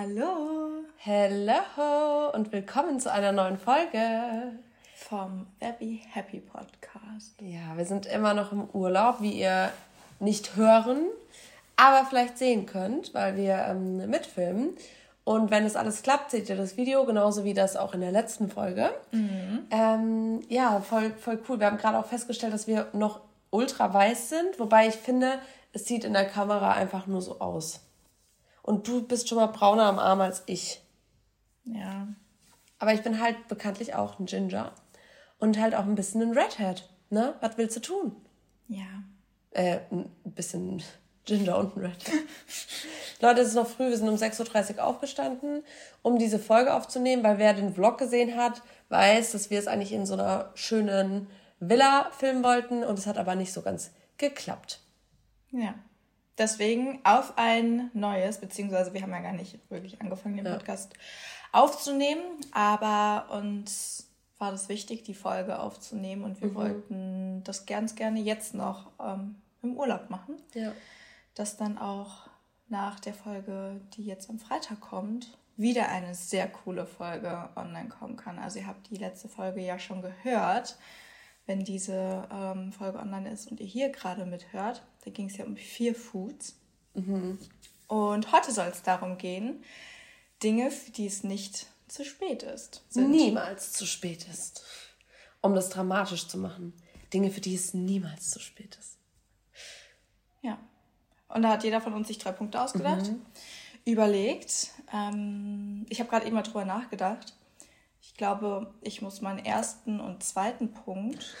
Hallo. Hello und willkommen zu einer neuen Folge vom Very Happy Podcast. Ja, wir sind immer noch im Urlaub, wie ihr nicht hören, aber vielleicht sehen könnt, weil wir ähm, mitfilmen. Und wenn es alles klappt, seht ihr das Video, genauso wie das auch in der letzten Folge. Mhm. Ähm, ja, voll, voll cool. Wir haben gerade auch festgestellt, dass wir noch ultra weiß sind, wobei ich finde, es sieht in der Kamera einfach nur so aus. Und du bist schon mal brauner am Arm als ich. Ja. Aber ich bin halt bekanntlich auch ein Ginger. Und halt auch ein bisschen ein Redhead. Ne? Was willst du tun? Ja. Äh, ein bisschen Ginger und ein Redhead. Leute, es ist noch früh, wir sind um 6.30 Uhr aufgestanden, um diese Folge aufzunehmen, weil wer den Vlog gesehen hat, weiß, dass wir es eigentlich in so einer schönen Villa filmen wollten und es hat aber nicht so ganz geklappt. Ja. Deswegen auf ein neues, beziehungsweise wir haben ja gar nicht wirklich angefangen, den Podcast aufzunehmen, aber uns war das wichtig, die Folge aufzunehmen und wir mhm. wollten das ganz gerne jetzt noch ähm, im Urlaub machen. Ja. Dass dann auch nach der Folge, die jetzt am Freitag kommt, wieder eine sehr coole Folge online kommen kann. Also ihr habt die letzte Folge ja schon gehört wenn diese ähm, Folge online ist und ihr hier gerade mithört. Da ging es ja um vier Foods. Mhm. Und heute soll es darum gehen, Dinge, für die es nicht zu spät ist. Sind. Niemals zu spät ist. Um das dramatisch zu machen. Dinge, für die es niemals zu spät ist. Ja. Und da hat jeder von uns sich drei Punkte ausgedacht, mhm. überlegt. Ähm, ich habe gerade eben mal drüber nachgedacht. Ich glaube, ich muss meinen ersten und zweiten Punkt,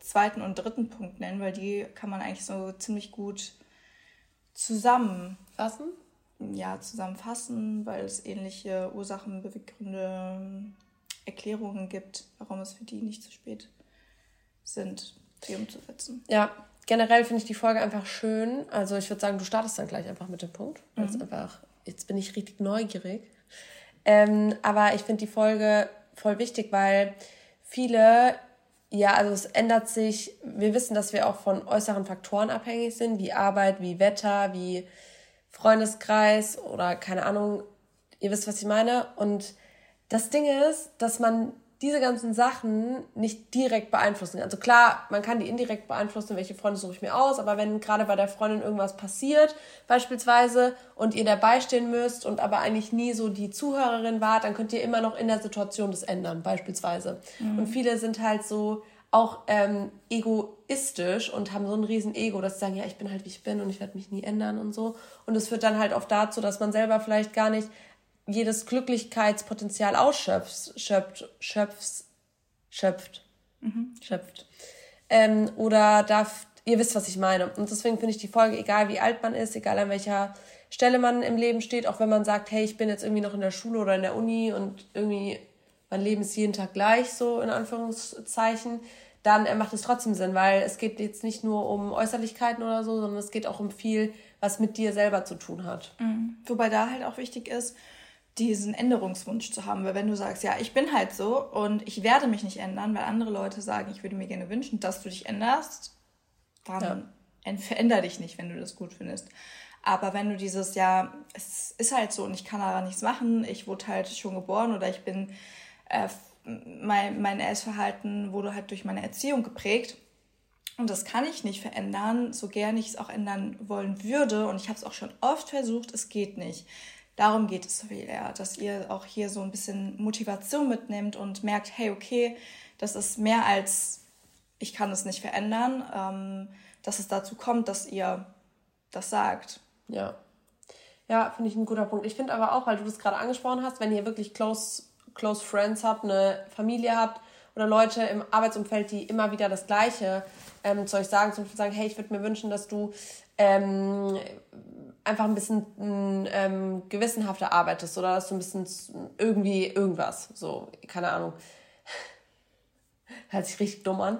zweiten und dritten Punkt nennen, weil die kann man eigentlich so ziemlich gut zusammenfassen. Ja, zusammenfassen, weil es ähnliche Ursachen, Beweggründe, Erklärungen gibt, warum es für die nicht zu spät sind, die umzusetzen. Ja, generell finde ich die Folge einfach schön. Also ich würde sagen, du startest dann gleich einfach mit dem Punkt. Mhm. einfach, jetzt bin ich richtig neugierig. Ähm, aber ich finde die Folge voll wichtig, weil viele, ja, also es ändert sich, wir wissen, dass wir auch von äußeren Faktoren abhängig sind, wie Arbeit, wie Wetter, wie Freundeskreis oder keine Ahnung, ihr wisst, was ich meine. Und das Ding ist, dass man diese ganzen Sachen nicht direkt beeinflussen. Also klar, man kann die indirekt beeinflussen, welche Freunde suche ich mir aus, aber wenn gerade bei der Freundin irgendwas passiert, beispielsweise, und ihr dabei stehen müsst und aber eigentlich nie so die Zuhörerin wart, dann könnt ihr immer noch in der Situation das ändern, beispielsweise. Mhm. Und viele sind halt so auch ähm, egoistisch und haben so ein riesen Ego, dass sie sagen, ja, ich bin halt wie ich bin und ich werde mich nie ändern und so. Und es führt dann halt oft dazu, dass man selber vielleicht gar nicht jedes Glücklichkeitspotenzial ausschöpft, schöpft, schöpft, schöpft, mhm. schöpft. Ähm, oder darf, ihr wisst, was ich meine. Und deswegen finde ich die Folge, egal wie alt man ist, egal an welcher Stelle man im Leben steht, auch wenn man sagt, hey, ich bin jetzt irgendwie noch in der Schule oder in der Uni und irgendwie mein Leben ist jeden Tag gleich, so in Anführungszeichen, dann macht es trotzdem Sinn, weil es geht jetzt nicht nur um Äußerlichkeiten oder so, sondern es geht auch um viel, was mit dir selber zu tun hat. Mhm. Wobei da halt auch wichtig ist, diesen Änderungswunsch zu haben. Weil wenn du sagst, ja, ich bin halt so und ich werde mich nicht ändern, weil andere Leute sagen, ich würde mir gerne wünschen, dass du dich änderst, dann ja. veränder dich nicht, wenn du das gut findest. Aber wenn du dieses, ja, es ist halt so und ich kann daran nichts machen, ich wurde halt schon geboren oder ich bin, äh, mein, mein Essverhalten wurde halt durch meine Erziehung geprägt und das kann ich nicht verändern, so gern ich es auch ändern wollen würde und ich habe es auch schon oft versucht, es geht nicht darum geht es viel eher, dass ihr auch hier so ein bisschen Motivation mitnehmt und merkt, hey, okay, das ist mehr als ich kann es nicht verändern, ähm, dass es dazu kommt, dass ihr das sagt. Ja. Ja, finde ich ein guter Punkt. Ich finde aber auch, weil du das gerade angesprochen hast, wenn ihr wirklich close, close Friends habt, eine Familie habt oder Leute im Arbeitsumfeld, die immer wieder das Gleiche ähm, zu euch sagen, zum Beispiel sagen, hey, ich würde mir wünschen, dass du ähm, einfach ein bisschen ähm, gewissenhafter arbeitest oder dass du ein bisschen irgendwie irgendwas, so, keine Ahnung. Hört sich richtig dumm an.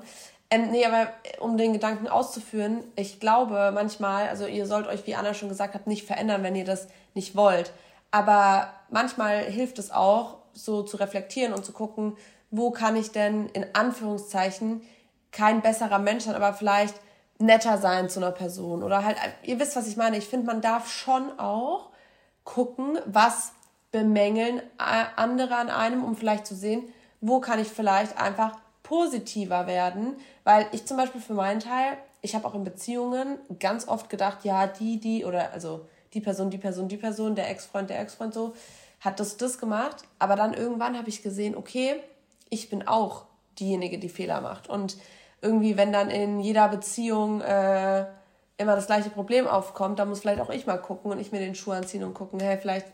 Ähm, nee, aber um den Gedanken auszuführen, ich glaube manchmal, also ihr sollt euch, wie Anna schon gesagt hat, nicht verändern, wenn ihr das nicht wollt. Aber manchmal hilft es auch, so zu reflektieren und zu gucken, wo kann ich denn in Anführungszeichen kein besserer Mensch sein, aber vielleicht netter sein zu einer Person oder halt, ihr wisst, was ich meine. Ich finde, man darf schon auch gucken, was bemängeln andere an einem, um vielleicht zu sehen, wo kann ich vielleicht einfach positiver werden. Weil ich zum Beispiel für meinen Teil, ich habe auch in Beziehungen ganz oft gedacht, ja, die, die oder also die Person, die Person, die Person, der Ex-Freund, der Ex-Freund so, hat das, das gemacht. Aber dann irgendwann habe ich gesehen, okay, ich bin auch diejenige, die Fehler macht. Und irgendwie, wenn dann in jeder Beziehung äh, immer das gleiche Problem aufkommt, dann muss vielleicht auch ich mal gucken und ich mir den Schuh anziehen und gucken, hey, vielleicht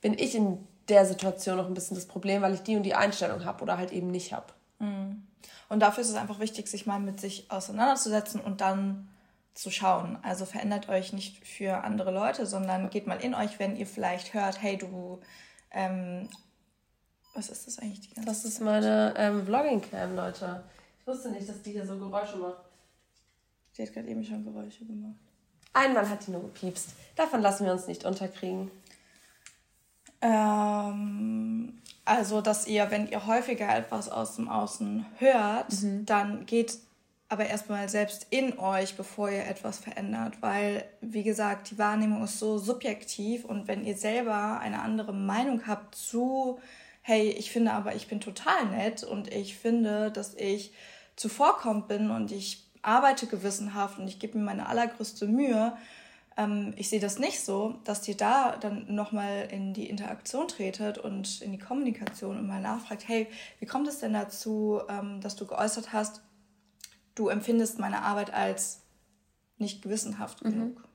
bin ich in der Situation noch ein bisschen das Problem, weil ich die und die Einstellung habe oder halt eben nicht habe. Mhm. Und dafür ist es einfach wichtig, sich mal mit sich auseinanderzusetzen und dann zu schauen. Also verändert euch nicht für andere Leute, sondern geht mal in euch, wenn ihr vielleicht hört, hey, du, ähm, was ist das eigentlich die ganze Das ist meine ähm, Vlogging-Cam, Leute. Ich wusste nicht, dass die hier so Geräusche macht. Die hat gerade eben schon Geräusche gemacht. Einmal hat die nur gepiepst. Davon lassen wir uns nicht unterkriegen. Ähm, also, dass ihr, wenn ihr häufiger etwas aus dem Außen hört, mhm. dann geht aber erstmal selbst in euch, bevor ihr etwas verändert, weil, wie gesagt, die Wahrnehmung ist so subjektiv und wenn ihr selber eine andere Meinung habt zu, hey, ich finde aber, ich bin total nett und ich finde, dass ich zuvorkommt bin und ich arbeite gewissenhaft und ich gebe mir meine allergrößte Mühe, ähm, ich sehe das nicht so, dass ihr da dann nochmal in die Interaktion tretet und in die Kommunikation und mal nachfragt, hey, wie kommt es denn dazu, ähm, dass du geäußert hast, du empfindest meine Arbeit als nicht gewissenhaft mhm. genug?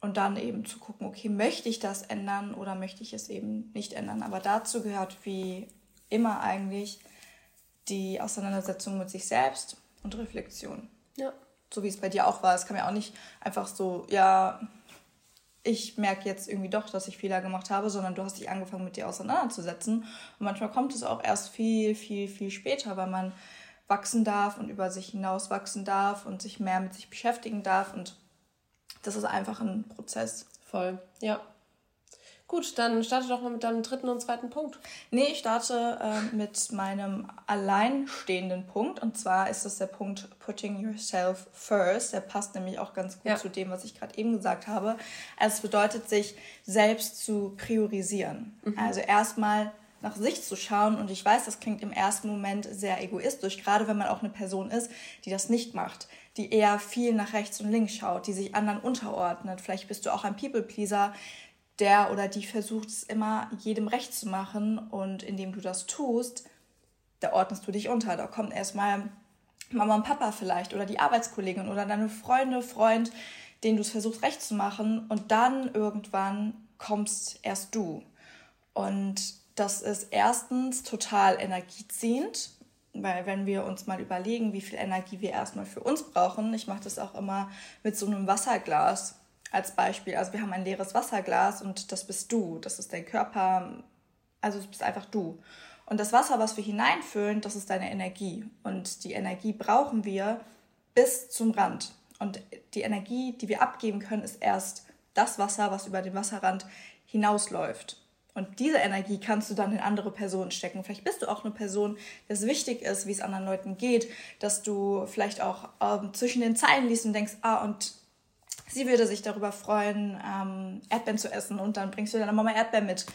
Und dann eben zu gucken, okay, möchte ich das ändern oder möchte ich es eben nicht ändern? Aber dazu gehört wie immer eigentlich die Auseinandersetzung mit sich selbst und Reflexion. Ja so wie es bei dir auch war. Es kann ja auch nicht einfach so, ja, ich merke jetzt irgendwie doch, dass ich Fehler gemacht habe, sondern du hast dich angefangen, mit dir auseinanderzusetzen. Und manchmal kommt es auch erst viel, viel, viel später, weil man wachsen darf und über sich hinaus wachsen darf und sich mehr mit sich beschäftigen darf. Und das ist einfach ein Prozess. Voll, ja. Gut, dann starte doch mal mit deinem dritten und zweiten Punkt. Nee, ich starte äh, mit meinem alleinstehenden Punkt. Und zwar ist das der Punkt Putting Yourself First. Der passt nämlich auch ganz gut ja. zu dem, was ich gerade eben gesagt habe. Also es bedeutet, sich selbst zu priorisieren. Mhm. Also erstmal nach sich zu schauen. Und ich weiß, das klingt im ersten Moment sehr egoistisch, gerade wenn man auch eine Person ist, die das nicht macht, die eher viel nach rechts und links schaut, die sich anderen unterordnet. Vielleicht bist du auch ein People-Pleaser, der oder die versucht es immer jedem recht zu machen und indem du das tust, da ordnest du dich unter. Da kommt erstmal Mama und Papa vielleicht oder die Arbeitskollegin oder deine Freunde, Freund, denen du es versuchst recht zu machen und dann irgendwann kommst erst du. Und das ist erstens total energieziehend, weil wenn wir uns mal überlegen, wie viel Energie wir erstmal für uns brauchen, ich mache das auch immer mit so einem Wasserglas als Beispiel. Also wir haben ein leeres Wasserglas und das bist du, das ist dein Körper, also es bist einfach du. Und das Wasser, was wir hineinfüllen, das ist deine Energie. Und die Energie brauchen wir bis zum Rand. Und die Energie, die wir abgeben können, ist erst das Wasser, was über den Wasserrand hinausläuft. Und diese Energie kannst du dann in andere Personen stecken. Vielleicht bist du auch eine Person, der es wichtig ist, wie es anderen Leuten geht, dass du vielleicht auch ähm, zwischen den Zeilen liest und denkst, ah, und sie würde sich darüber freuen, ähm, Erdbeeren zu essen und dann bringst du deiner Mama Erdbeeren mit.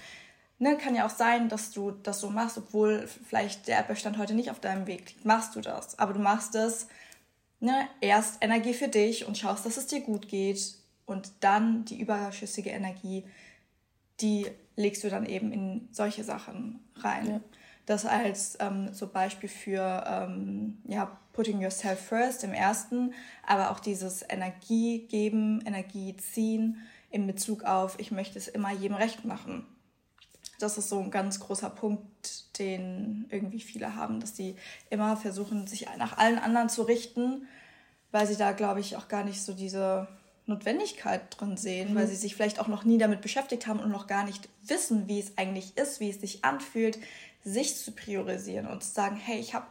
Ne, kann ja auch sein, dass du das so machst, obwohl vielleicht der Erdbeerstand heute nicht auf deinem Weg liegt. Machst du das. Aber du machst es ne, erst Energie für dich und schaust, dass es dir gut geht. Und dann die überschüssige Energie, die legst du dann eben in solche Sachen rein. Ja. Das als ähm, so Beispiel für ähm, ja, Putting Yourself First im ersten, aber auch dieses Energie geben, Energie ziehen in Bezug auf, ich möchte es immer jedem recht machen. Das ist so ein ganz großer Punkt, den irgendwie viele haben, dass sie immer versuchen, sich nach allen anderen zu richten, weil sie da, glaube ich, auch gar nicht so diese Notwendigkeit drin sehen, mhm. weil sie sich vielleicht auch noch nie damit beschäftigt haben und noch gar nicht wissen, wie es eigentlich ist, wie es sich anfühlt, sich zu priorisieren und zu sagen, hey, ich habe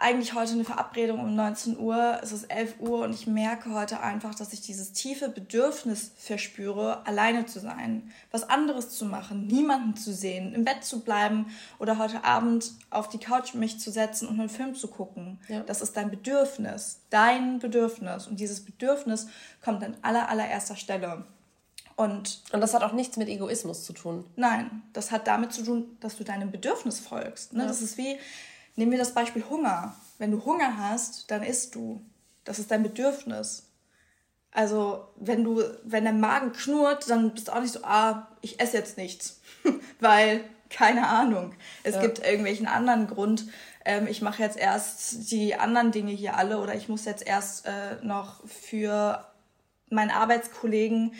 eigentlich heute eine Verabredung um 19 Uhr, es ist 11 Uhr und ich merke heute einfach, dass ich dieses tiefe Bedürfnis verspüre, alleine zu sein, was anderes zu machen, niemanden zu sehen, im Bett zu bleiben oder heute Abend auf die Couch mich zu setzen und einen Film zu gucken. Ja. Das ist dein Bedürfnis, dein Bedürfnis und dieses Bedürfnis kommt an aller allererster Stelle. Und, und das hat auch nichts mit Egoismus zu tun. Nein, das hat damit zu tun, dass du deinem Bedürfnis folgst. Ne? Ja. Das ist wie, nehmen wir das Beispiel Hunger. Wenn du Hunger hast, dann isst du. Das ist dein Bedürfnis. Also, wenn du, wenn dein Magen knurrt, dann bist du auch nicht so, ah, ich esse jetzt nichts. Weil, keine Ahnung, es ja. gibt irgendwelchen anderen Grund. Ähm, ich mache jetzt erst die anderen Dinge hier alle oder ich muss jetzt erst äh, noch für meinen Arbeitskollegen,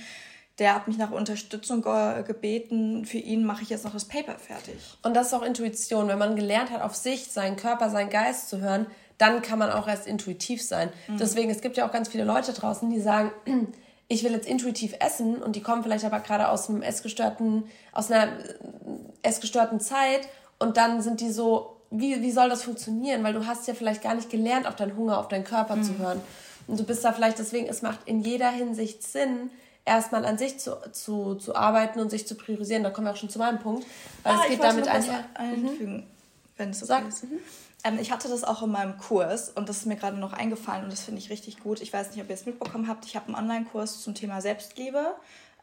der hat mich nach Unterstützung ge gebeten, für ihn mache ich jetzt noch das Paper fertig. Und das ist auch Intuition. Wenn man gelernt hat, auf sich, seinen Körper, seinen Geist zu hören, dann kann man auch erst intuitiv sein. Mhm. Deswegen, es gibt ja auch ganz viele Leute draußen, die sagen, ich will jetzt intuitiv essen und die kommen vielleicht aber gerade aus einem essgestörten, aus einer äh, essgestörten Zeit und dann sind die so, wie, wie soll das funktionieren? Weil du hast ja vielleicht gar nicht gelernt, auf deinen Hunger, auf deinen Körper mhm. zu hören. Und du bist da vielleicht, deswegen, es macht in jeder Hinsicht Sinn, erstmal an sich zu, zu, zu arbeiten und sich zu priorisieren. Da kommen wir auch schon zu meinem Punkt. Weil ah, es geht damit einher. Einfügen, mhm. wenn es okay Sag. ist. Mhm. Ähm, ich hatte das auch in meinem Kurs und das ist mir gerade noch eingefallen und das finde ich richtig gut. Ich weiß nicht, ob ihr es mitbekommen habt. Ich habe einen Online-Kurs zum Thema Selbstliebe,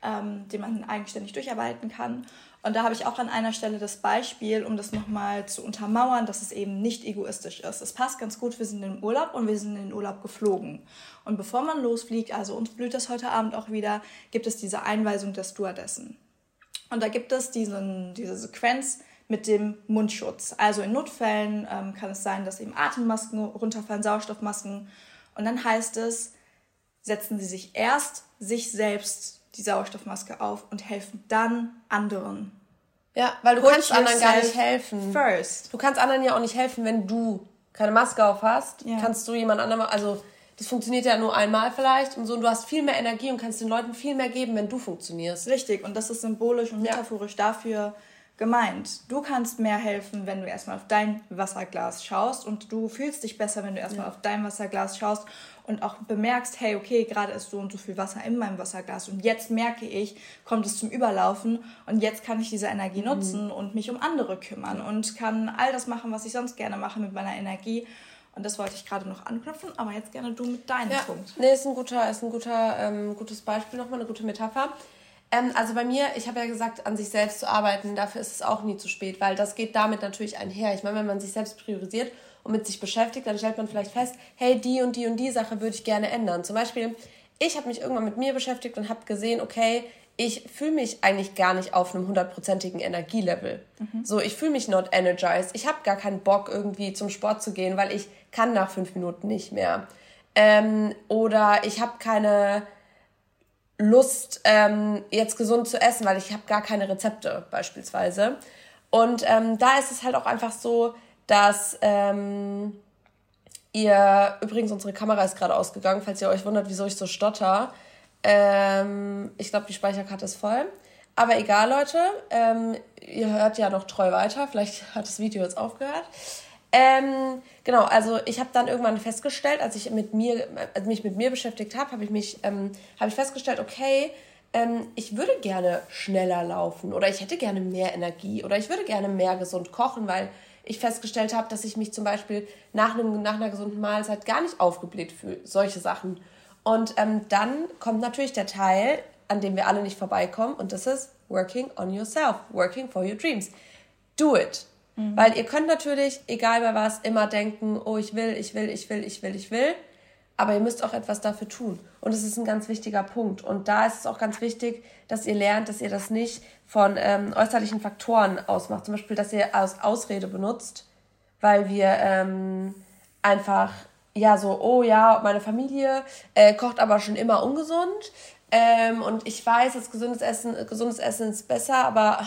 ähm, den man eigenständig durcharbeiten kann. Und da habe ich auch an einer Stelle das Beispiel, um das nochmal zu untermauern, dass es eben nicht egoistisch ist. Es passt ganz gut, wir sind im Urlaub und wir sind in den Urlaub geflogen. Und bevor man losfliegt, also uns blüht das heute Abend auch wieder, gibt es diese Einweisung der Stewardessen. Und da gibt es diesen, diese Sequenz, mit dem Mundschutz. Also in Notfällen ähm, kann es sein, dass eben Atemmasken runterfallen, Sauerstoffmasken. Und dann heißt es, setzen Sie sich erst sich selbst die Sauerstoffmaske auf und helfen dann anderen. Ja, weil du Put kannst anderen gar nicht helfen. First. Du kannst anderen ja auch nicht helfen, wenn du keine Maske auf hast. Ja. Kannst du jemand anderem, also das funktioniert ja nur einmal vielleicht und so. Und du hast viel mehr Energie und kannst den Leuten viel mehr geben, wenn du funktionierst. Richtig. Und das ist symbolisch und metaphorisch ja. dafür, gemeint. Du kannst mehr helfen, wenn du erstmal auf dein Wasserglas schaust und du fühlst dich besser, wenn du erstmal ja. auf dein Wasserglas schaust und auch bemerkst, hey, okay, gerade ist so und so viel Wasser in meinem Wasserglas und jetzt merke ich, kommt es zum Überlaufen und jetzt kann ich diese Energie mhm. nutzen und mich um andere kümmern und kann all das machen, was ich sonst gerne mache mit meiner Energie. Und das wollte ich gerade noch anknüpfen, aber jetzt gerne du mit deinem ja. Punkt. Nee, ist ein guter, ist ein guter, ähm, gutes Beispiel nochmal, eine gute Metapher. Ähm, also bei mir, ich habe ja gesagt, an sich selbst zu arbeiten, dafür ist es auch nie zu spät, weil das geht damit natürlich einher. Ich meine, wenn man sich selbst priorisiert und mit sich beschäftigt, dann stellt man vielleicht fest, hey, die und die und die Sache würde ich gerne ändern. Zum Beispiel, ich habe mich irgendwann mit mir beschäftigt und habe gesehen, okay, ich fühle mich eigentlich gar nicht auf einem hundertprozentigen Energielevel. Mhm. So, ich fühle mich not energized. Ich habe gar keinen Bock, irgendwie zum Sport zu gehen, weil ich kann nach fünf Minuten nicht mehr. Ähm, oder ich habe keine Lust, ähm, jetzt gesund zu essen, weil ich habe gar keine Rezepte beispielsweise. Und ähm, da ist es halt auch einfach so, dass ähm, ihr, übrigens unsere Kamera ist gerade ausgegangen, falls ihr euch wundert, wieso ich so stotter. Ähm, ich glaube, die Speicherkarte ist voll. Aber egal, Leute, ähm, ihr hört ja noch treu weiter. Vielleicht hat das Video jetzt aufgehört. Ähm, genau, also ich habe dann irgendwann festgestellt, als ich mit mir, als mich mit mir beschäftigt habe, habe ich ähm, habe ich festgestellt, okay, ähm, ich würde gerne schneller laufen oder ich hätte gerne mehr Energie oder ich würde gerne mehr gesund kochen, weil ich festgestellt habe, dass ich mich zum Beispiel nach, einem, nach einer gesunden Mahlzeit gar nicht aufgebläht fühle. Solche Sachen. Und ähm, dann kommt natürlich der Teil, an dem wir alle nicht vorbeikommen, und das ist working on yourself, working for your dreams. Do it. Mhm. Weil ihr könnt natürlich, egal bei was, immer denken, oh, ich will, ich will, ich will, ich will, ich will. Aber ihr müsst auch etwas dafür tun. Und es ist ein ganz wichtiger Punkt. Und da ist es auch ganz wichtig, dass ihr lernt, dass ihr das nicht von ähm, äußerlichen Faktoren ausmacht. Zum Beispiel, dass ihr als Ausrede benutzt, weil wir ähm, einfach, ja, so, oh ja, meine Familie äh, kocht aber schon immer ungesund. Ähm, und ich weiß, dass gesundes Essen, gesundes Essen ist besser, aber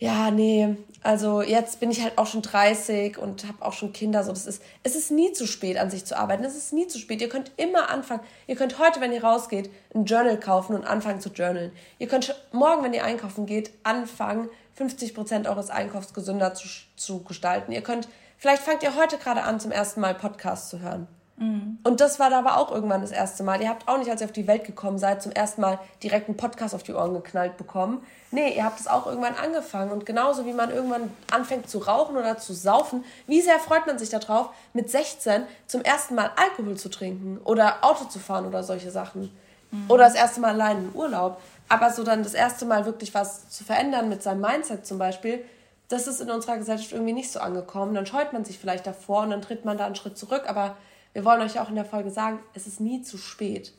ja, nee, also jetzt bin ich halt auch schon 30 und habe auch schon Kinder. So, das ist, es ist nie zu spät, an sich zu arbeiten. Es ist nie zu spät. Ihr könnt immer anfangen. Ihr könnt heute, wenn ihr rausgeht, ein Journal kaufen und anfangen zu journalen. Ihr könnt morgen, wenn ihr einkaufen geht, anfangen, 50 Prozent eures Einkaufs gesünder zu, zu gestalten. Ihr könnt, vielleicht fangt ihr heute gerade an, zum ersten Mal Podcasts zu hören. Mhm. Und das war da aber auch irgendwann das erste Mal. Ihr habt auch nicht, als ihr auf die Welt gekommen seid, zum ersten Mal direkt einen Podcast auf die Ohren geknallt bekommen. Nee, ihr habt es auch irgendwann angefangen. Und genauso wie man irgendwann anfängt zu rauchen oder zu saufen, wie sehr freut man sich darauf, mit 16 zum ersten Mal Alkohol zu trinken oder Auto zu fahren oder solche Sachen. Mhm. Oder das erste Mal allein in Urlaub. Aber so dann das erste Mal wirklich was zu verändern mit seinem Mindset zum Beispiel, das ist in unserer Gesellschaft irgendwie nicht so angekommen. Dann scheut man sich vielleicht davor und dann tritt man da einen Schritt zurück. Aber wir wollen euch auch in der Folge sagen, es ist nie zu spät.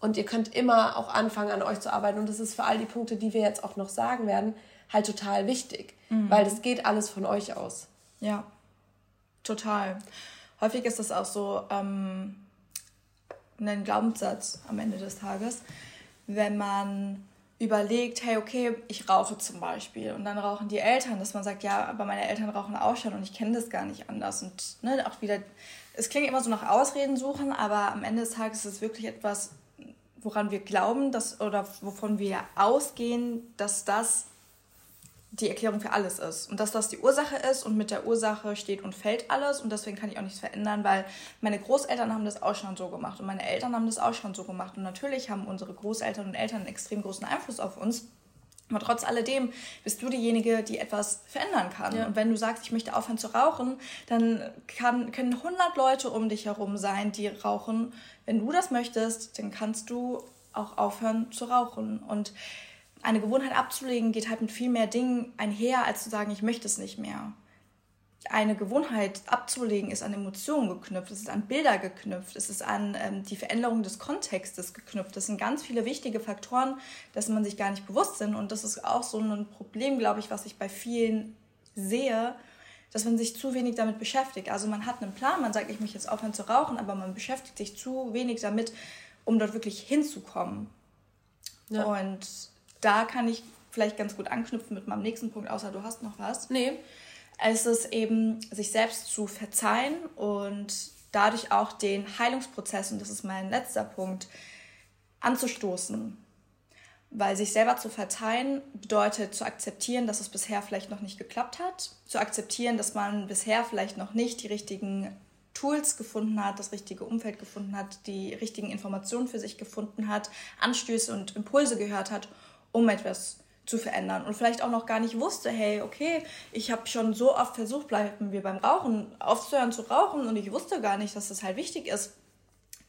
Und ihr könnt immer auch anfangen, an euch zu arbeiten. Und das ist für all die Punkte, die wir jetzt auch noch sagen werden, halt total wichtig. Mhm. Weil das geht alles von euch aus. Ja, total. Häufig ist das auch so ähm, ein Glaubenssatz am Ende des Tages, wenn man überlegt, hey, okay, ich rauche zum Beispiel und dann rauchen die Eltern, dass man sagt, ja, aber meine Eltern rauchen auch schon und ich kenne das gar nicht anders und ne, auch wieder, es klingt immer so nach Ausreden suchen, aber am Ende des Tages ist es wirklich etwas, woran wir glauben, dass oder wovon wir ausgehen, dass das die Erklärung für alles ist. Und dass das die Ursache ist und mit der Ursache steht und fällt alles. Und deswegen kann ich auch nichts verändern, weil meine Großeltern haben das auch schon so gemacht und meine Eltern haben das auch schon so gemacht. Und natürlich haben unsere Großeltern und Eltern einen extrem großen Einfluss auf uns. Aber trotz alledem bist du diejenige, die etwas verändern kann. Ja. Und wenn du sagst, ich möchte aufhören zu rauchen, dann kann, können 100 Leute um dich herum sein, die rauchen. Wenn du das möchtest, dann kannst du auch aufhören zu rauchen. Und eine Gewohnheit abzulegen geht halt mit viel mehr Dingen einher, als zu sagen, ich möchte es nicht mehr. Eine Gewohnheit abzulegen ist an Emotionen geknüpft, es ist an Bilder geknüpft, es ist an ähm, die Veränderung des Kontextes geknüpft. Das sind ganz viele wichtige Faktoren, dass man sich gar nicht bewusst sind. Und das ist auch so ein Problem, glaube ich, was ich bei vielen sehe, dass man sich zu wenig damit beschäftigt. Also man hat einen Plan, man sagt, ich möchte jetzt aufhören zu rauchen, aber man beschäftigt sich zu wenig damit, um dort wirklich hinzukommen. Ja. Und da kann ich vielleicht ganz gut anknüpfen mit meinem nächsten Punkt, außer du hast noch was. Nee. Es ist eben, sich selbst zu verzeihen und dadurch auch den Heilungsprozess, und das ist mein letzter Punkt, anzustoßen. Weil sich selber zu verzeihen bedeutet zu akzeptieren, dass es bisher vielleicht noch nicht geklappt hat, zu akzeptieren, dass man bisher vielleicht noch nicht die richtigen Tools gefunden hat, das richtige Umfeld gefunden hat, die richtigen Informationen für sich gefunden hat, Anstöße und Impulse gehört hat um etwas zu verändern und vielleicht auch noch gar nicht wusste, hey, okay, ich habe schon so oft versucht, bleiben wir beim Rauchen, aufzuhören zu rauchen und ich wusste gar nicht, dass das halt wichtig ist,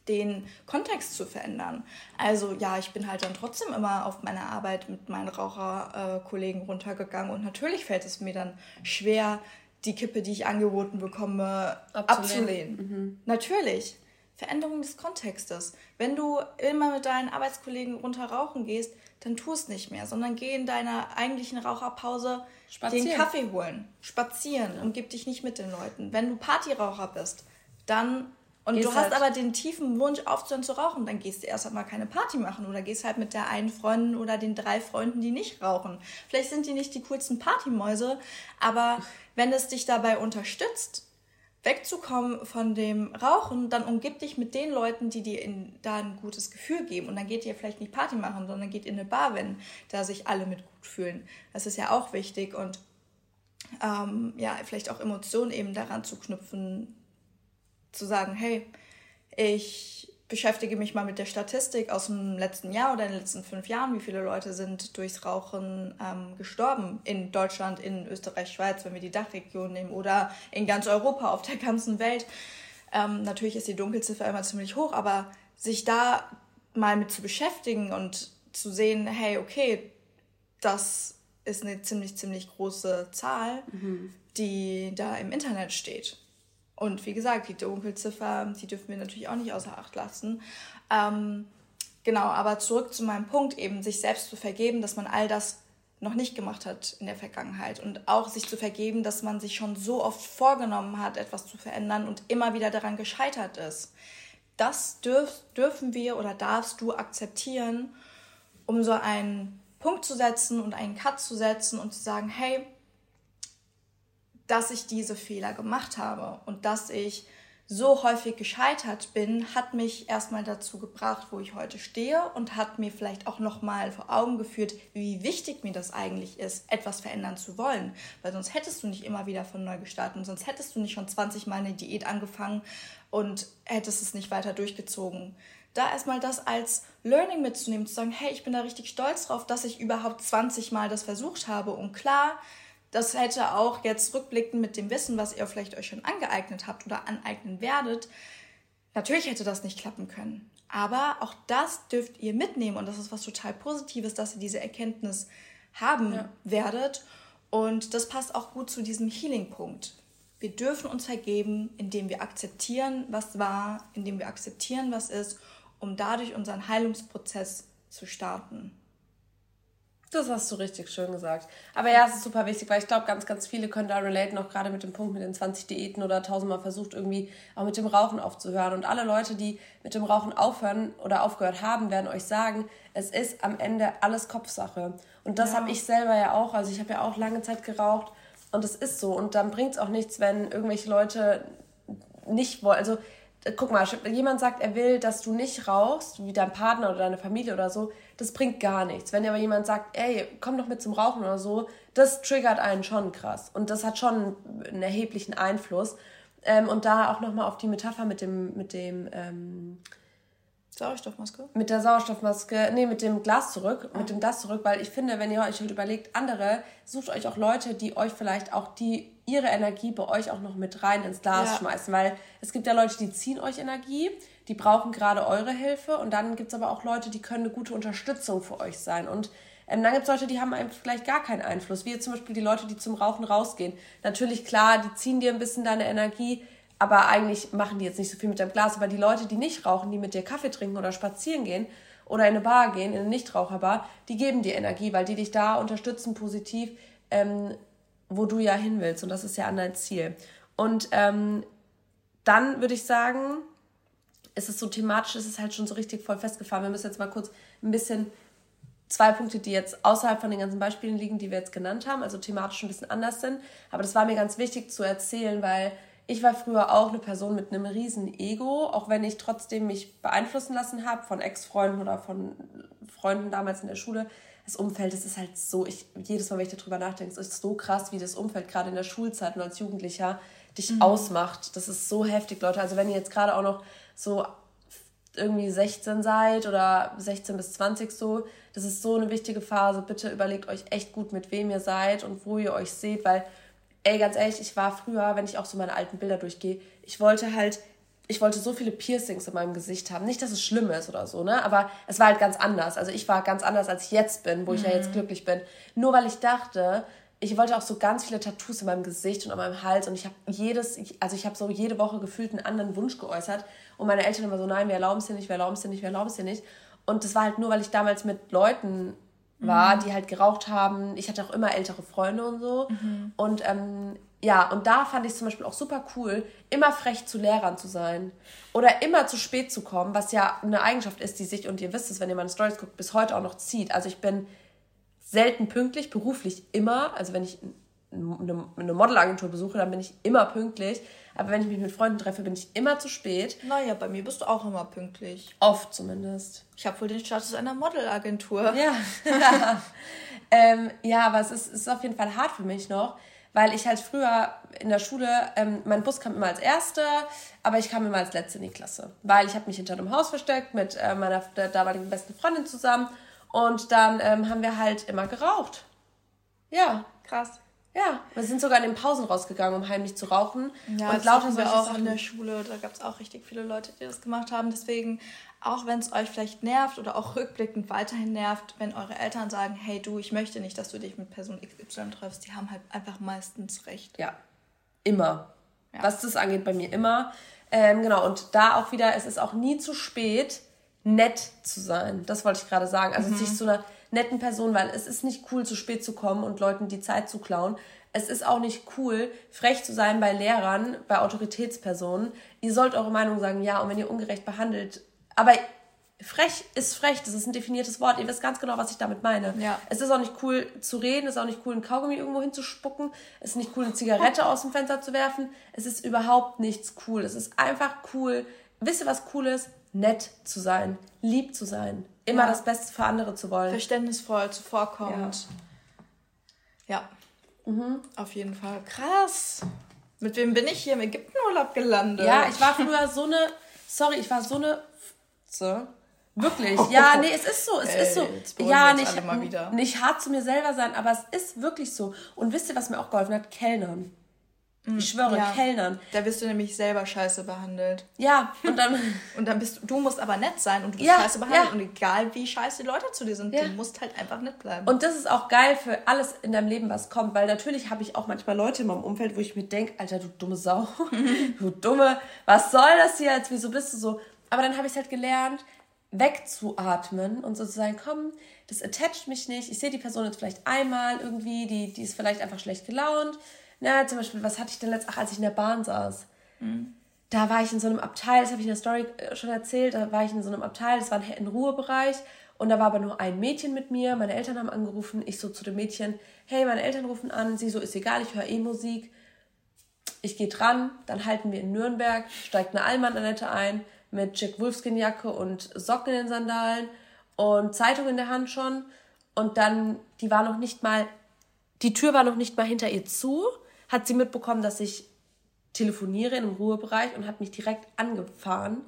den Kontext zu verändern. Also ja, ich bin halt dann trotzdem immer auf meine Arbeit mit meinen Raucherkollegen runtergegangen und natürlich fällt es mir dann schwer, die Kippe, die ich angeboten bekomme, abzulehnen. abzulehnen. Mhm. Natürlich. Veränderung des Kontextes. Wenn du immer mit deinen Arbeitskollegen runter rauchen gehst, dann tu es nicht mehr, sondern geh in deiner eigentlichen Raucherpause spazieren. den Kaffee holen, spazieren ja. und gib dich nicht mit den Leuten. Wenn du Partyraucher bist, dann und gehst du hast halt aber den tiefen Wunsch aufzuhören zu rauchen, dann gehst du erst einmal keine Party machen oder gehst halt mit der einen Freundin oder den drei Freunden, die nicht rauchen. Vielleicht sind die nicht die coolsten Partymäuse, aber wenn es dich dabei unterstützt, wegzukommen von dem Rauchen, dann umgib dich mit den Leuten, die dir in, da ein gutes Gefühl geben. Und dann geht ihr vielleicht nicht Party machen, sondern geht in eine Bar, wenn da sich alle mit gut fühlen. Das ist ja auch wichtig und ähm, ja, vielleicht auch Emotionen eben daran zu knüpfen, zu sagen, hey, ich beschäftige mich mal mit der Statistik aus dem letzten Jahr oder in den letzten fünf Jahren. Wie viele Leute sind durchs Rauchen ähm, gestorben in Deutschland, in Österreich, Schweiz, wenn wir die Dachregion nehmen oder in ganz Europa, auf der ganzen Welt. Ähm, natürlich ist die Dunkelziffer immer ziemlich hoch, aber sich da mal mit zu beschäftigen und zu sehen, hey, okay, das ist eine ziemlich, ziemlich große Zahl, mhm. die da im Internet steht. Und wie gesagt, die Dunkelziffer, die dürfen wir natürlich auch nicht außer Acht lassen. Ähm, genau, aber zurück zu meinem Punkt, eben sich selbst zu vergeben, dass man all das noch nicht gemacht hat in der Vergangenheit und auch sich zu vergeben, dass man sich schon so oft vorgenommen hat, etwas zu verändern und immer wieder daran gescheitert ist. Das dürf, dürfen wir oder darfst du akzeptieren, um so einen Punkt zu setzen und einen Cut zu setzen und zu sagen, hey, dass ich diese Fehler gemacht habe und dass ich so häufig gescheitert bin, hat mich erstmal dazu gebracht, wo ich heute stehe und hat mir vielleicht auch nochmal vor Augen geführt, wie wichtig mir das eigentlich ist, etwas verändern zu wollen. Weil sonst hättest du nicht immer wieder von neu gestartet und sonst hättest du nicht schon 20 Mal eine Diät angefangen und hättest es nicht weiter durchgezogen. Da erstmal das als Learning mitzunehmen, zu sagen, hey, ich bin da richtig stolz drauf, dass ich überhaupt 20 Mal das versucht habe. Und klar, das hätte auch jetzt rückblickend mit dem Wissen, was ihr vielleicht euch schon angeeignet habt oder aneignen werdet, natürlich hätte das nicht klappen können. Aber auch das dürft ihr mitnehmen und das ist was total Positives, dass ihr diese Erkenntnis haben ja. werdet. Und das passt auch gut zu diesem Healing-Punkt. Wir dürfen uns vergeben, indem wir akzeptieren, was war, indem wir akzeptieren, was ist, um dadurch unseren Heilungsprozess zu starten. Das hast du richtig schön gesagt. Aber ja, es ist super wichtig, weil ich glaube, ganz, ganz viele können da relaten, auch gerade mit dem Punkt mit den 20 Diäten oder tausendmal versucht, irgendwie auch mit dem Rauchen aufzuhören. Und alle Leute, die mit dem Rauchen aufhören oder aufgehört haben, werden euch sagen, es ist am Ende alles Kopfsache. Und das ja. habe ich selber ja auch. Also ich habe ja auch lange Zeit geraucht und es ist so. Und dann bringt es auch nichts, wenn irgendwelche Leute nicht wollen. Also guck mal, jemand sagt, er will, dass du nicht rauchst, wie dein Partner oder deine Familie oder so, das bringt gar nichts. Wenn aber jemand sagt, ey, komm doch mit zum Rauchen oder so, das triggert einen schon krass. Und das hat schon einen erheblichen Einfluss. Ähm, und da auch nochmal auf die Metapher mit dem, mit dem ähm, Sauerstoffmaske? Mit der Sauerstoffmaske, nee, mit dem Glas zurück, ah. mit dem Glas zurück, weil ich finde, wenn ihr euch halt überlegt, andere, sucht euch auch Leute, die euch vielleicht auch die ihre Energie bei euch auch noch mit rein ins Glas ja. schmeißen, weil es gibt ja Leute, die ziehen euch Energie, die brauchen gerade eure Hilfe und dann gibt es aber auch Leute, die können eine gute Unterstützung für euch sein und ähm, dann gibt es Leute, die haben vielleicht gar keinen Einfluss, wie zum Beispiel die Leute, die zum Rauchen rausgehen. Natürlich, klar, die ziehen dir ein bisschen deine Energie, aber eigentlich machen die jetzt nicht so viel mit deinem Glas. Aber die Leute, die nicht rauchen, die mit dir Kaffee trinken oder spazieren gehen oder in eine Bar gehen, in eine Nichtraucherbar, die geben dir Energie, weil die dich da unterstützen positiv, ähm, wo du ja hin willst. Und das ist ja an dein Ziel. Und ähm, dann würde ich sagen, ist es so thematisch, ist es halt schon so richtig voll festgefahren. Wir müssen jetzt mal kurz ein bisschen zwei Punkte, die jetzt außerhalb von den ganzen Beispielen liegen, die wir jetzt genannt haben, also thematisch ein bisschen anders sind. Aber das war mir ganz wichtig zu erzählen, weil ich war früher auch eine Person mit einem riesen Ego, auch wenn ich trotzdem mich beeinflussen lassen habe von Ex-Freunden oder von Freunden damals in der Schule. Das Umfeld, das ist halt so, ich, jedes Mal, wenn ich darüber nachdenke, es ist so krass, wie das Umfeld gerade in der Schulzeit und als Jugendlicher dich mhm. ausmacht. Das ist so heftig, Leute. Also wenn ihr jetzt gerade auch noch so irgendwie 16 seid oder 16 bis 20 so, das ist so eine wichtige Phase. Bitte überlegt euch echt gut, mit wem ihr seid und wo ihr euch seht, weil ey, ganz ehrlich, ich war früher, wenn ich auch so meine alten Bilder durchgehe, ich wollte halt, ich wollte so viele Piercings in meinem Gesicht haben. Nicht, dass es schlimm ist oder so, ne? Aber es war halt ganz anders. Also ich war ganz anders, als ich jetzt bin, wo ich ja jetzt mhm. glücklich bin. Nur weil ich dachte, ich wollte auch so ganz viele Tattoos in meinem Gesicht und an meinem Hals und ich habe jedes, also ich habe so jede Woche gefühlt einen anderen Wunsch geäußert und meine Eltern immer so, nein, wir erlauben es dir nicht, wir erlauben es dir nicht, wir erlauben es dir nicht. Und das war halt nur, weil ich damals mit Leuten war, mhm. die halt geraucht haben. Ich hatte auch immer ältere Freunde und so. Mhm. Und ähm, ja, und da fand ich es zum Beispiel auch super cool, immer frech zu Lehrern zu sein. Oder immer zu spät zu kommen, was ja eine Eigenschaft ist, die sich, und ihr wisst es, wenn ihr meine Stories guckt, bis heute auch noch zieht. Also ich bin selten pünktlich, beruflich immer. Also wenn ich eine, eine Modelagentur besuche, dann bin ich immer pünktlich. Aber wenn ich mich mit Freunden treffe, bin ich immer zu spät. Naja, bei mir bist du auch immer pünktlich. Oft zumindest. Ich habe wohl den Status einer Modelagentur. Ja. ähm, ja, aber es ist, ist auf jeden Fall hart für mich noch, weil ich halt früher in der Schule, ähm, mein Bus kam immer als Erster, aber ich kam immer als Letzte in die Klasse. Weil ich habe mich hinter einem Haus versteckt mit äh, meiner damaligen besten Freundin zusammen und dann ähm, haben wir halt immer geraucht. Ja. Krass. Ja, wir sind sogar in den Pausen rausgegangen, um heimlich zu rauchen. Ja, und lauter wir auch Sachen. in der Schule. Da gab es auch richtig viele Leute, die das gemacht haben. Deswegen, auch wenn es euch vielleicht nervt oder auch rückblickend weiterhin nervt, wenn eure Eltern sagen, hey du, ich möchte nicht, dass du dich mit Person XY triffst, die haben halt einfach meistens recht. Ja, immer. Ja. Was das angeht, bei mir immer. Ähm, genau, und da auch wieder, es ist auch nie zu spät, nett zu sein. Das wollte ich gerade sagen. Also mhm. sich zu einer netten Person, weil es ist nicht cool, zu spät zu kommen und Leuten die Zeit zu klauen. Es ist auch nicht cool, frech zu sein bei Lehrern, bei Autoritätspersonen. Ihr sollt eure Meinung sagen, ja, und wenn ihr ungerecht behandelt, aber frech ist frech, das ist ein definiertes Wort. Ihr wisst ganz genau, was ich damit meine. Ja. Es ist auch nicht cool zu reden, es ist auch nicht cool, einen Kaugummi irgendwo hinzuspucken, es ist nicht cool, eine Zigarette aus dem Fenster zu werfen. Es ist überhaupt nichts cool. Es ist einfach cool. Wisst ihr, was cool ist? Nett zu sein, lieb zu sein, immer ja. das Beste für andere zu wollen. Verständnisvoll, zuvorkommend. Ja. ja. Mhm. Auf jeden Fall. Krass. Mit wem bin ich hier im Ägyptenurlaub gelandet? Ja, ich war früher so eine, sorry, ich war so eine so. Wirklich. Ja, nee, es ist so. Es Ey, ist so. Ja, nicht, nicht hart zu mir selber sein, aber es ist wirklich so. Und wisst ihr, was mir auch geholfen hat? Kellnern. Ich schwöre, Ja. Kellnern. Da wirst du nämlich selber scheiße behandelt. Ja, und dann. Und dann bist du, du musst aber nett sein und du bist Ja, scheiße behandelt. ja. Und egal wie scheiße die Leute zu dir sind, du musst halt einfach nett bleiben. Und das ist auch geil für alles in deinem Leben, was kommt, weil natürlich habe ich auch manchmal Leute in meinem Umfeld, wo ich mir denke, Alter, du dumme Sau, du dumme, was soll das hier jetzt, wieso bist du so? Aber dann habe ich halt gelernt, wegzuatmen und sozusagen, komm, das attached mich nicht, ich sehe die Person jetzt vielleicht einmal irgendwie, die, die ist vielleicht einfach schlecht gelaunt. Na, zum Beispiel, was hatte ich denn letzt, ach, als ich in der Bahn saß. Da war ich in so einem Abteil, das habe ich in der Story äh, schon erzählt, da war ich in so einem Abteil, das war ein, ein Ruhebereich und da war aber nur ein Mädchen mit mir, meine Eltern haben angerufen, ich so zu dem Mädchen, hey, meine Eltern rufen an, sie so, ist egal, ich höre eh Musik. Ich gehe dran, dann halten wir in Nürnberg, steigt eine Allmann-Annette ein mit Jack Wolfskin-Jacke und Socken in den Sandalen und Zeitung in der Hand schon und dann, die war noch nicht mal, die Tür war noch nicht mal hinter ihr zu, hat sie mitbekommen, dass ich telefoniere in einem Ruhebereich und hat mich direkt angefahren,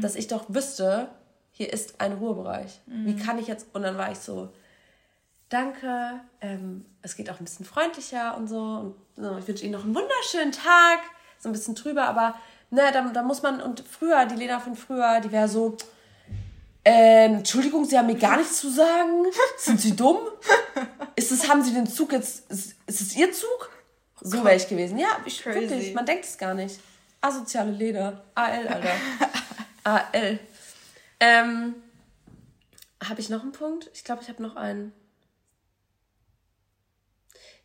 dass ich doch wüsste, hier ist ein Ruhebereich. Wie kann ich jetzt? Und dann war ich so, danke, ähm, es geht auch ein bisschen freundlicher und so. Und so, ich wünsche Ihnen noch einen wunderschönen Tag. So ein bisschen trüber, aber ne, da, da muss man, und früher, die Lena von früher, die wäre so, ähm, Entschuldigung, Sie haben mir gar nichts zu sagen. Sind Sie dumm? Ist es, haben Sie den Zug jetzt, ist, ist es Ihr Zug? So wäre ich gewesen. Ja, ich, Crazy. wirklich, man denkt es gar nicht. Asoziale Leder. AL, Alter. AL. Ähm, habe ich noch einen Punkt? Ich glaube, ich habe noch einen.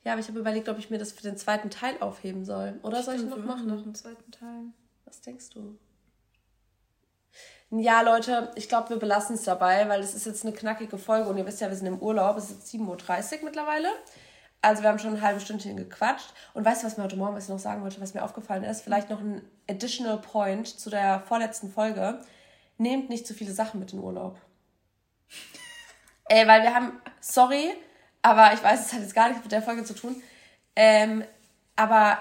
Ja, aber ich habe überlegt, ob ich mir das für den zweiten Teil aufheben soll. Oder soll ich noch machen? noch einen zweiten Teil. Was denkst du? Ja, Leute, ich glaube, wir belassen es dabei, weil es ist jetzt eine knackige Folge und ihr wisst ja, wir sind im Urlaub. Es ist jetzt 7.30 Uhr mittlerweile. Also wir haben schon ein halbes Stündchen gequatscht. Und weißt du, was mir heute Morgen was ich noch sagen wollte, was mir aufgefallen ist? Vielleicht noch ein additional point zu der vorletzten Folge. Nehmt nicht zu viele Sachen mit in Urlaub. Ey, weil wir haben, sorry, aber ich weiß, es hat jetzt gar nichts mit der Folge zu tun. Ähm, aber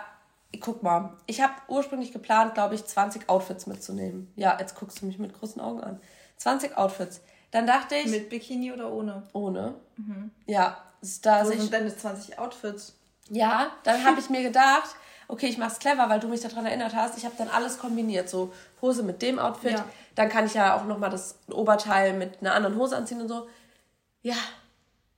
guck mal, ich habe ursprünglich geplant, glaube ich, 20 Outfits mitzunehmen. Ja, jetzt guckst du mich mit großen Augen an. 20 Outfits. Dann dachte ich, Mit Bikini oder ohne? ohne. Ja, ist da Wo sich, sind deine 20 Outfits? ja, dann habe ich mir gedacht, okay, ich mach's clever, weil du mich daran erinnert hast. Ich habe dann alles kombiniert, so Hose mit dem Outfit. Ja. Dann kann ich ja auch noch mal das Oberteil mit einer anderen Hose anziehen und so. Ja.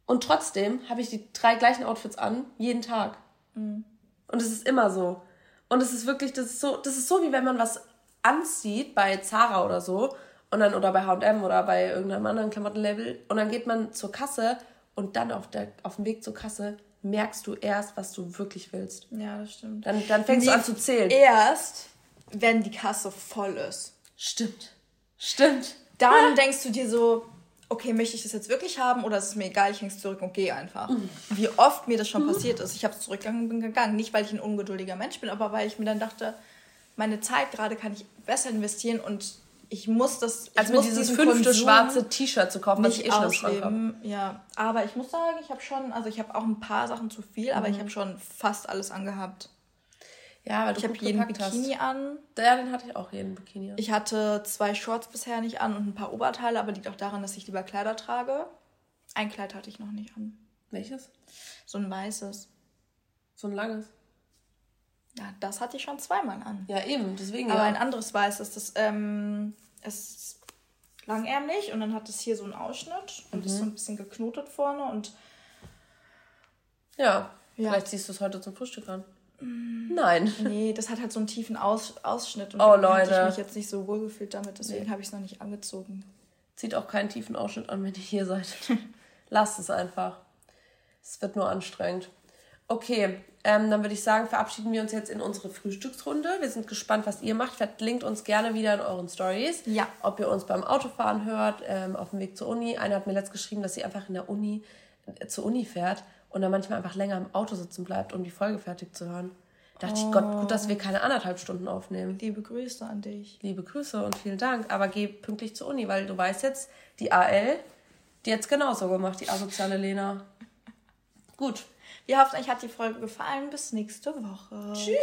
Und trotzdem habe ich die drei gleichen Outfits an, jeden Tag. Und es ist immer so. Und es ist wirklich, das ist so, das ist so, wie wenn man was anzieht bei Zara oder so und dann oder bei H&M oder bei irgendeinem anderen Klamottenlabel und dann geht man zur Kasse und dann auf der auf dem Weg zur Kasse merkst du erst, was du wirklich willst. Ja, das stimmt. Dann, dann fängst du Nee, an zu zählen. Erst, wenn die Kasse voll ist. Stimmt. Stimmt. Dann denkst du dir so, okay, möchte ich das jetzt wirklich haben oder ist es mir egal, ich häng's zurück und gehe einfach. Wie oft mir das schon passiert ist. Ich habe es zurückgegangen und bin gegangen. Nicht, weil ich ein ungeduldiger Mensch bin, aber weil ich mir dann dachte, meine Zeit gerade kann ich besser investieren und ich muss das. Ich Als mir muss dieses diesen fünfte Konsum schwarze T-Shirt zu kaufen, was ich eh schon im Schrank habe. Ja, aber ich muss sagen, ich habe schon, also ich habe auch ein paar Sachen zu viel, aber ich Mhm. habe schon fast alles angehabt. Ja, weil du Ich habe jeden Bikini hast. an. Ja, den hatte ich auch jeden Bikini. an. Ich hatte zwei Shorts bisher nicht an und ein paar Oberteile, aber liegt auch daran, dass ich lieber Kleider trage. Ein Kleid hatte ich noch nicht an. Welches? So ein weißes. So ein langes. Ja, das hatte ich schon zweimal an. Ja, eben, deswegen Aber ja. ein anderes weißes, das ähm, ist langärmlich und dann hat es hier so einen Ausschnitt und Mhm. ist so ein bisschen geknotet vorne und Ja. Ja. Vielleicht ziehst du es heute zum Frühstück an. Nein. nee, das hat halt so einen tiefen Aus Ausschnitt und Oh, Leute. ich mich jetzt nicht so wohl gefühlt damit, deswegen habe ich es noch nicht angezogen. Zieht auch keinen tiefen Ausschnitt an, wenn ihr hier seid. Lasst es einfach. Es wird nur anstrengend. Okay, ähm, dann würde ich sagen, verabschieden wir uns jetzt in unsere Frühstücksrunde. Wir sind gespannt, was ihr macht. Verlinkt uns gerne wieder in euren Stories. Ja. Ob ihr uns beim Autofahren hört, ähm, auf dem Weg zur Uni. Eine hat mir letzt geschrieben, dass sie einfach in der Uni äh, zur Uni fährt und dann manchmal einfach länger im Auto sitzen bleibt, um die Folge fertig zu hören. Da dachte ich, Gott, gut, dass wir keine anderthalb Stunden aufnehmen. Liebe Grüße an dich. Liebe Grüße und vielen Dank. Aber geh pünktlich zur Uni, weil du weißt jetzt, die AL, die hat's genauso gemacht, die asoziale Lena. Gut. Wir hoffen, euch hat die Folge gefallen. Bis nächste Woche. Tschüss.